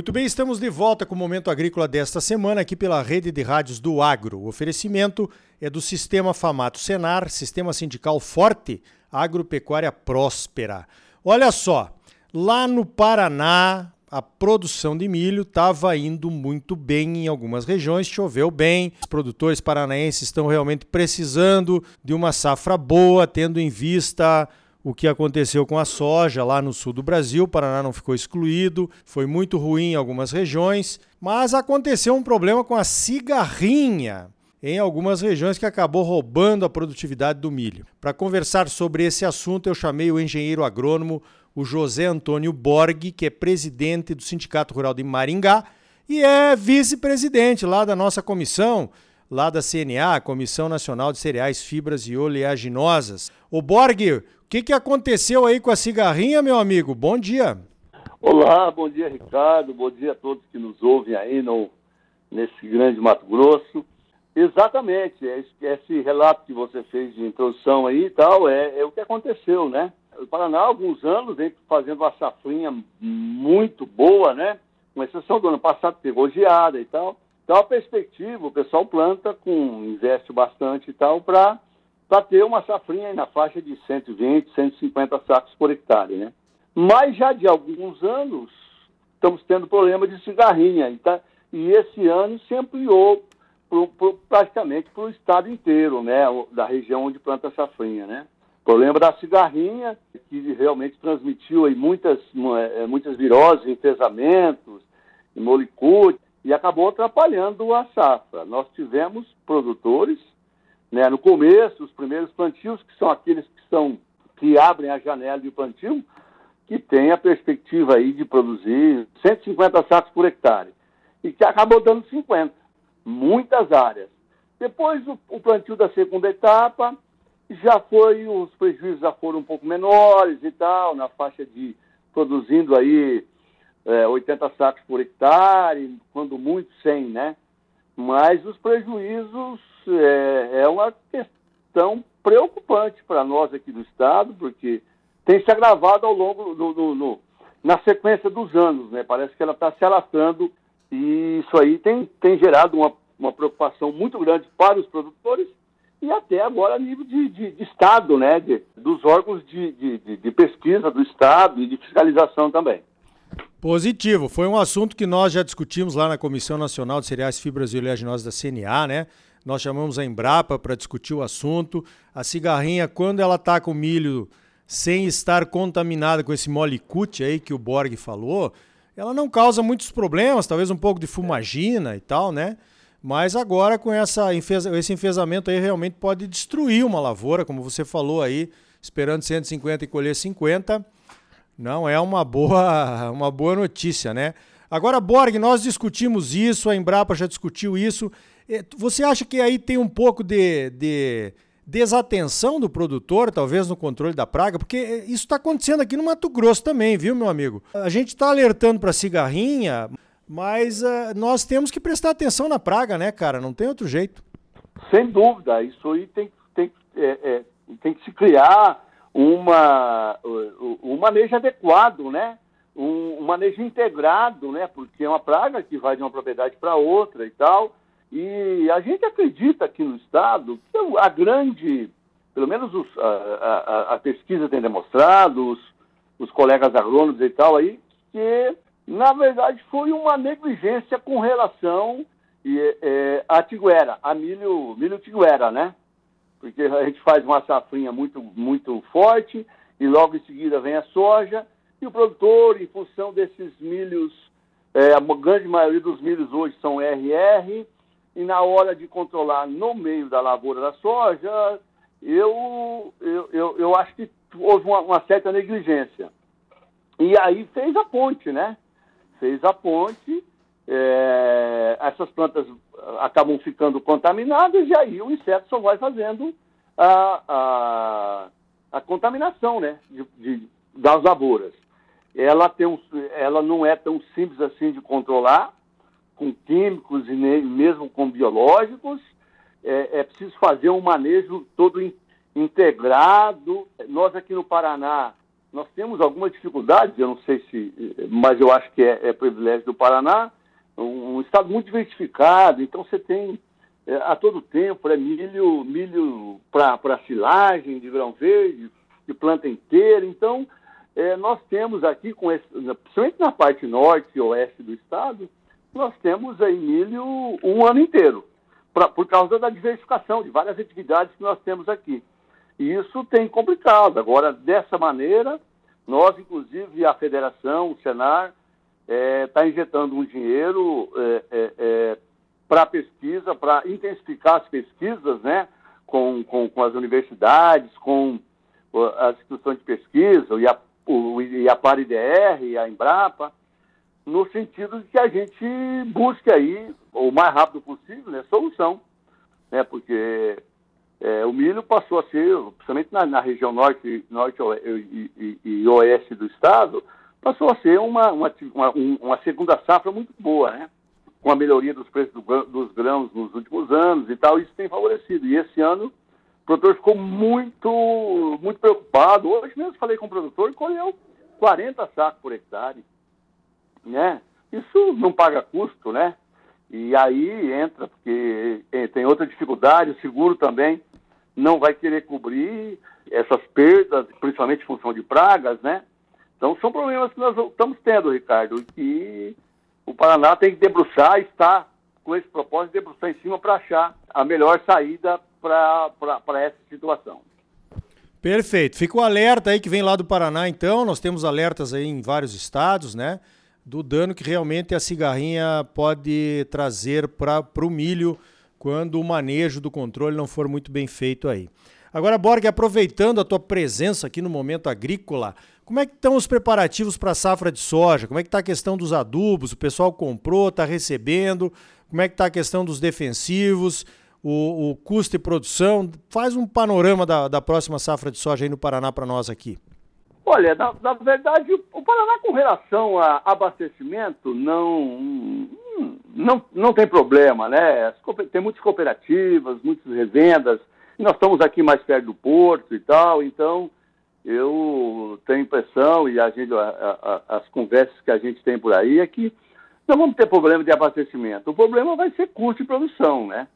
Muito bem, estamos de volta com o Momento Agrícola desta semana aqui pela rede de rádios do Agro. O oferecimento é do Sistema Famato Senar, Sistema Sindical Forte, Agropecuária Próspera. Olha só, lá no Paraná, a produção de milho estava indo muito bem em algumas regiões, choveu bem. Os produtores paranaenses estão realmente precisando de uma safra boa, tendo em vista o que aconteceu com a soja lá no sul do Brasil. O Paraná não ficou excluído, foi muito ruim em algumas regiões, mas aconteceu um problema com a cigarrinha em algumas regiões que acabou roubando a produtividade do milho. Para conversar sobre esse assunto, eu chamei o engenheiro agrônomo o José Antônio Borg, que é presidente do Sindicato Rural de Maringá e é vice-presidente lá da nossa comissão, lá da CNA, Comissão Nacional de Cereais, Fibras e Oleaginosas. O Borg, que, que aconteceu aí com a cigarrinha, meu amigo? Bom dia. Olá, bom dia, Ricardo. Bom dia a todos que nos ouvem aí no, nesse grande Mato Grosso. Exatamente, é esse relato que você fez de introdução aí e tal, é, é o que aconteceu, né? O Paraná, há alguns anos, vem fazendo uma safrinha muito boa, né? Com exceção do ano passado, pegou geada e tal. Então, a perspectiva, o pessoal planta, com investe bastante e tal, para ter uma safrinha na faixa de 120, 150 sacos por hectare, né? Mas já de alguns anos estamos tendo problema de cigarrinha, tá? e esse ano se ampliou pro, pro, praticamente para o estado inteiro, né? Da região onde planta safrinha, né? Problema da cigarrinha, que realmente transmitiu aí muitas, é, muitas viroses, enfesamentos, molicute, e acabou atrapalhando a safra. Nós tivemos produtores né? No começo, os primeiros plantios, que são aqueles que, são, que abrem a janela de plantio, que tem a perspectiva aí de produzir 150 sacos por hectare, e que acabou dando 50, muitas áreas. Depois, o, o plantio da segunda etapa, já foi, os prejuízos já foram um pouco menores e tal, na faixa de produzindo aí é, 80 sacos por hectare, quando muito 100, né? Mas os prejuízos é, é uma questão preocupante para nós aqui do Estado, porque tem se agravado ao longo do, do, na sequência dos anos, né? Parece que ela está se alastrando e isso aí tem, tem gerado uma, uma preocupação muito grande para os produtores e até agora a nível de, de, de Estado, né? De, dos órgãos de, de, de pesquisa do Estado e de fiscalização também. Positivo. Foi um assunto que nós já discutimos lá na Comissão Nacional de Cereais, Fibras e Oleaginosas da CNA, né? Nós chamamos a Embrapa para discutir o assunto. A cigarrinha, quando ela está com milho sem estar contaminada com esse molicute aí que o Borg falou, ela não causa muitos problemas, talvez um pouco de fumagina e tal, né? Mas agora com essa esse enfesamento aí realmente pode destruir uma lavoura, como você falou aí, esperando 150 e colher 50. Não é uma boa, uma boa notícia, né? Agora, Borg, nós discutimos isso, a Embrapa já discutiu isso. É, você acha que aí tem um pouco de, de desatenção do produtor, talvez, no controle da praga? Porque é, isso está acontecendo aqui no Mato Grosso também, viu, meu amigo? A gente está alertando para cigarrinha, mas uh, nós temos que prestar atenção na praga, né, cara? Não tem outro jeito. Sem dúvida, isso aí tem, tem, é, é, tem que se criar uma, um manejo adequado, né? Um, manejo integrado, né? Porque é uma praga que vai de uma propriedade para outra e tal. E a gente acredita aqui no Estado que a grande, pelo menos os, a, a, a, pesquisa tem demonstrado, os, os colegas agrônomos e tal aí, que na verdade foi uma negligência com relação e, é, a tiguera, a milho, milho tiguera, né? Porque a gente faz uma safrinha muito, muito forte e logo em seguida vem a soja e o produtor, em função desses milhos, é, a grande maioria dos milhos hoje são RR, e na hora de controlar no meio da lavoura da soja, eu, eu, eu, eu acho que houve uma, uma, certa negligência. E aí fez a ponte, né? Fez a ponte, é, essas plantas acabam ficando contaminadas e aí o inseto só vai fazendo a, a, a contaminação, né? De, de, das lavouras. Ela, tem um, ela não é tão simples assim de controlar, com químicos e mesmo com biológicos. É, é preciso fazer um manejo todo in, integrado. Nós aqui no Paraná nós temos algumas dificuldades, eu não sei se, mas eu acho que é, é privilégio do Paraná, um, estado muito diversificado, então você tem é, a todo tempo é milho, milho para silagem de grão verde, de planta inteira, então é, nós temos aqui, com esse, principalmente na parte norte e oeste do estado, nós temos aí milho um ano inteiro, pra, por causa da diversificação de várias atividades que nós temos aqui. E isso tem complicado. Agora, dessa maneira, nós, inclusive, a federação, o Senar, está é, tá injetando um dinheiro é, é, é para pesquisa, para intensificar as pesquisas, né, com, com, com, as universidades, com as instituições de pesquisa, e a, o, e a PAR-IDR, e a Embrapa, no sentido de que a gente busque aí, o mais rápido possível, né, solução. Né, porque é, o milho passou a ser, principalmente na, na região norte, norte e, e, e, oeste do estado, passou a ser uma, uma, uma, uma, segunda safra muito boa, né? Com a melhoria dos preços do, dos grãos nos últimos anos e tal, isso tem favorecido. E esse ano o produtor ficou muito, muito preocupado. Hoje mesmo falei com o produtor e colheu 40 sacos por hectare, né? Isso não paga custo, né? E aí entra, porque eh, tem outra dificuldade, o seguro também não vai querer cobrir essas perdas, principalmente em função de pragas, né? Então são problemas que nós estamos tendo, Ricardo, e o Paraná tem que debruçar, está com esse propósito, debruçar em cima para achar a melhor saída para essa situação. Perfeito. Fica o alerta aí que vem lá do Paraná, então. Nós temos alertas aí em vários estados, né? Do dano que realmente a cigarrinha pode trazer para o milho quando o manejo do controle não for muito bem feito aí. Agora, Borg, aproveitando a tua presença aqui no momento agrícola, como é que estão os preparativos para a safra de soja? Como é que está a questão dos adubos? O pessoal comprou, está recebendo? Como é que está a questão dos defensivos? O, o, custo e produção? Faz um panorama da, da próxima safra de soja aí no Paraná para nós aqui. Olha, na, na, verdade, o Paraná com relação a abastecimento não, não, não tem problema, né? Tem muitas cooperativas, muitas revendas, nós estamos aqui mais perto do porto e tal, então eu tenho impressão e a gente, a, a, as conversas que a gente tem por aí é que não vamos ter problema de abastecimento. O problema vai ser custo de produção, né?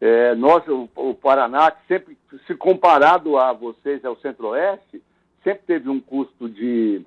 É, nós, o, o Paraná, sempre, se comparado a vocês, ao Centro-Oeste, sempre teve um custo de,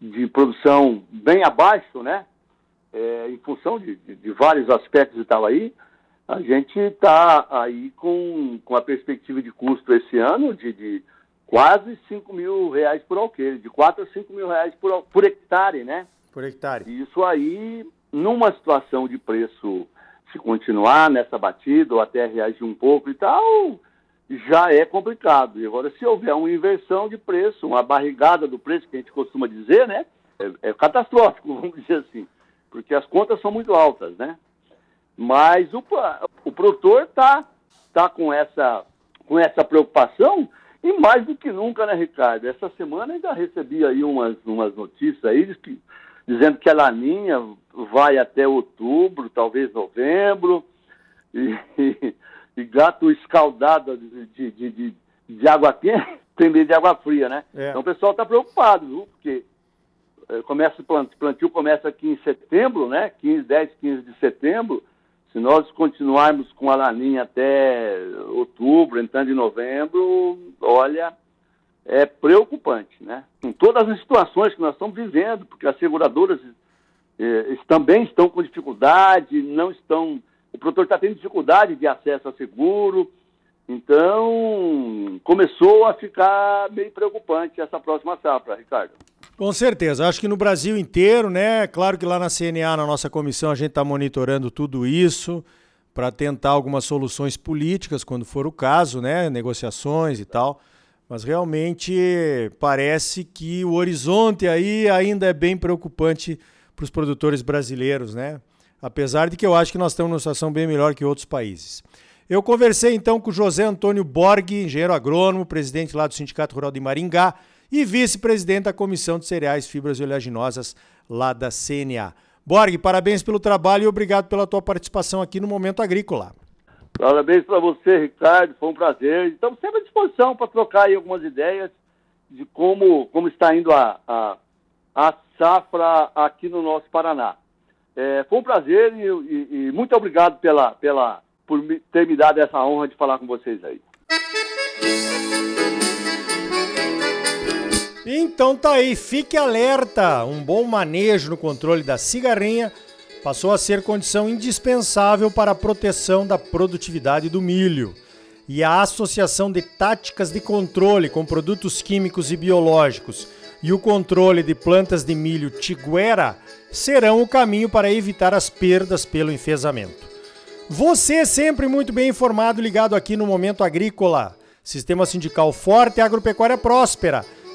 de produção bem abaixo, né? é, em função de, de, de, vários aspectos e tal aí, a gente está aí com, com a perspectiva de custo esse ano de, de quase 5 mil reais por alqueire, de 4 a 5 mil reais por, por hectare, né? Por hectare. Isso aí, numa situação de preço, se continuar nessa batida ou até reagir um pouco e tal, já é complicado. E agora, se houver uma inversão de preço, uma barrigada do preço, que a gente costuma dizer, né? É, é catastrófico, vamos dizer assim porque as contas são muito altas, né? Mas o, o produtor está tá com, essa, com essa preocupação e mais do que nunca, né, Ricardo? Essa semana ainda recebi aí umas, umas notícias aí que, dizendo que a laninha vai até outubro, talvez novembro, e, e, e gato escaldado de, de, de, de, água quente tem medo de água fria, né? É. Então o pessoal está preocupado, viu? Porque eh, começa, plantio começa aqui em setembro, né? 15, 10, 15 de setembro. Se nós continuarmos com a laninha até outubro, entrando em novembro, olha, é preocupante, né? Em todas as situações que nós estamos vivendo, porque as seguradoras eh, também estão com dificuldade, não estão. O produtor está tendo dificuldade de acesso a seguro. Então, começou a ficar meio preocupante essa próxima safra, Ricardo. Com certeza. Acho que no Brasil inteiro, né? Claro que lá na CNA, na nossa comissão, a gente está monitorando tudo isso para tentar algumas soluções políticas, quando for o caso, né? Negociações e tal. Mas realmente parece que o horizonte aí ainda é bem preocupante para os produtores brasileiros, né? Apesar de que eu acho que nós estamos numa situação bem melhor que outros países. Eu conversei então com José Antônio Borg, engenheiro agrônomo, presidente lá do Sindicato Rural de Maringá, e vice-presidente da Comissão de Cereais, Fibras e Oleaginosas lá da CNA. Borg, parabéns pelo trabalho e obrigado pela tua participação aqui no Momento Agrícola. Parabéns para você, Ricardo, foi um prazer. Estamos sempre à disposição para trocar algumas ideias de como, como está indo a, a, a safra aqui no nosso Paraná. É, foi um prazer e, e, e, muito obrigado pela, pela, por ter me dado essa honra de falar com vocês aí. Então tá aí, fique alerta. Um bom manejo no controle da cigarrinha passou a ser condição indispensável para a proteção da produtividade do milho. E a associação de táticas de controle com produtos químicos e biológicos e o controle de plantas de milho tiguera serão o caminho para evitar as perdas pelo enfesamento. Você sempre muito bem informado ligado aqui no Momento Agrícola. Sistema sindical forte e agropecuária próspera